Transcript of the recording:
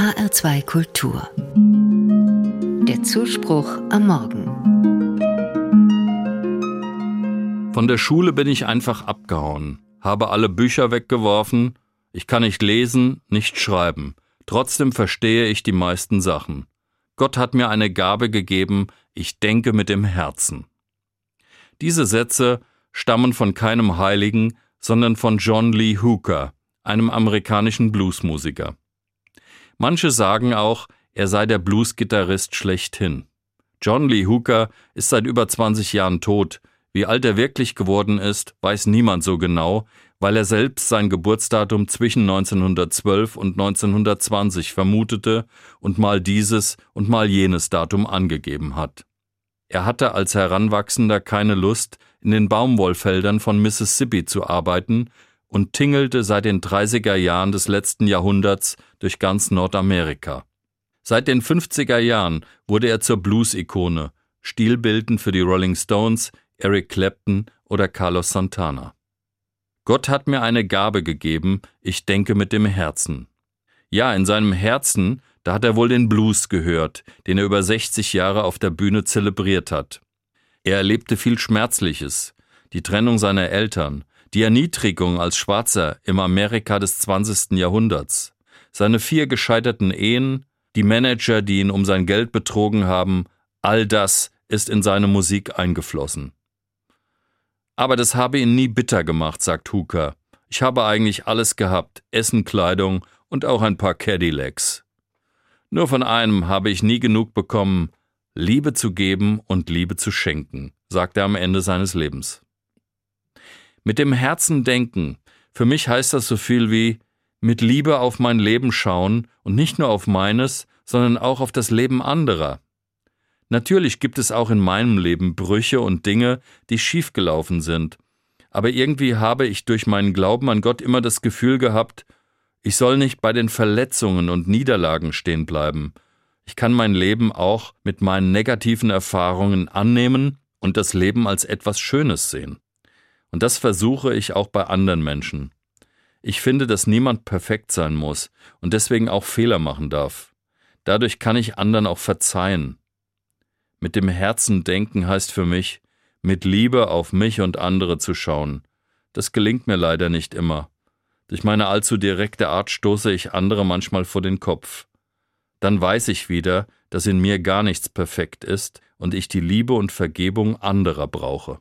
HR2 Kultur. Der Zuspruch am Morgen. Von der Schule bin ich einfach abgehauen, habe alle Bücher weggeworfen, ich kann nicht lesen, nicht schreiben, trotzdem verstehe ich die meisten Sachen. Gott hat mir eine Gabe gegeben, ich denke mit dem Herzen. Diese Sätze stammen von keinem Heiligen, sondern von John Lee Hooker, einem amerikanischen Bluesmusiker. Manche sagen auch, er sei der Bluesgitarrist schlechthin. John Lee Hooker ist seit über 20 Jahren tot. Wie alt er wirklich geworden ist, weiß niemand so genau, weil er selbst sein Geburtsdatum zwischen 1912 und 1920 vermutete und mal dieses und mal jenes Datum angegeben hat. Er hatte als Heranwachsender keine Lust, in den Baumwollfeldern von Mississippi zu arbeiten und tingelte seit den 30er Jahren des letzten Jahrhunderts durch ganz Nordamerika. Seit den 50er Jahren wurde er zur Blues-Ikone, stilbildend für die Rolling Stones, Eric Clapton oder Carlos Santana. Gott hat mir eine Gabe gegeben, ich denke mit dem Herzen. Ja, in seinem Herzen, da hat er wohl den Blues gehört, den er über 60 Jahre auf der Bühne zelebriert hat. Er erlebte viel Schmerzliches, die Trennung seiner Eltern, die Erniedrigung als Schwarzer im Amerika des 20. Jahrhunderts, seine vier gescheiterten Ehen, die Manager, die ihn um sein Geld betrogen haben, all das ist in seine Musik eingeflossen. Aber das habe ihn nie bitter gemacht, sagt Hooker. Ich habe eigentlich alles gehabt, Essen, Kleidung und auch ein paar Cadillacs. Nur von einem habe ich nie genug bekommen, Liebe zu geben und Liebe zu schenken, sagt er am Ende seines Lebens. Mit dem Herzen denken. Für mich heißt das so viel wie mit Liebe auf mein Leben schauen und nicht nur auf meines, sondern auch auf das Leben anderer. Natürlich gibt es auch in meinem Leben Brüche und Dinge, die schiefgelaufen sind. Aber irgendwie habe ich durch meinen Glauben an Gott immer das Gefühl gehabt, ich soll nicht bei den Verletzungen und Niederlagen stehen bleiben. Ich kann mein Leben auch mit meinen negativen Erfahrungen annehmen und das Leben als etwas Schönes sehen. Und das versuche ich auch bei anderen Menschen. Ich finde, dass niemand perfekt sein muss und deswegen auch Fehler machen darf. Dadurch kann ich anderen auch verzeihen. Mit dem Herzen denken heißt für mich, mit Liebe auf mich und andere zu schauen. Das gelingt mir leider nicht immer. Durch meine allzu direkte Art stoße ich andere manchmal vor den Kopf. Dann weiß ich wieder, dass in mir gar nichts perfekt ist und ich die Liebe und Vergebung anderer brauche.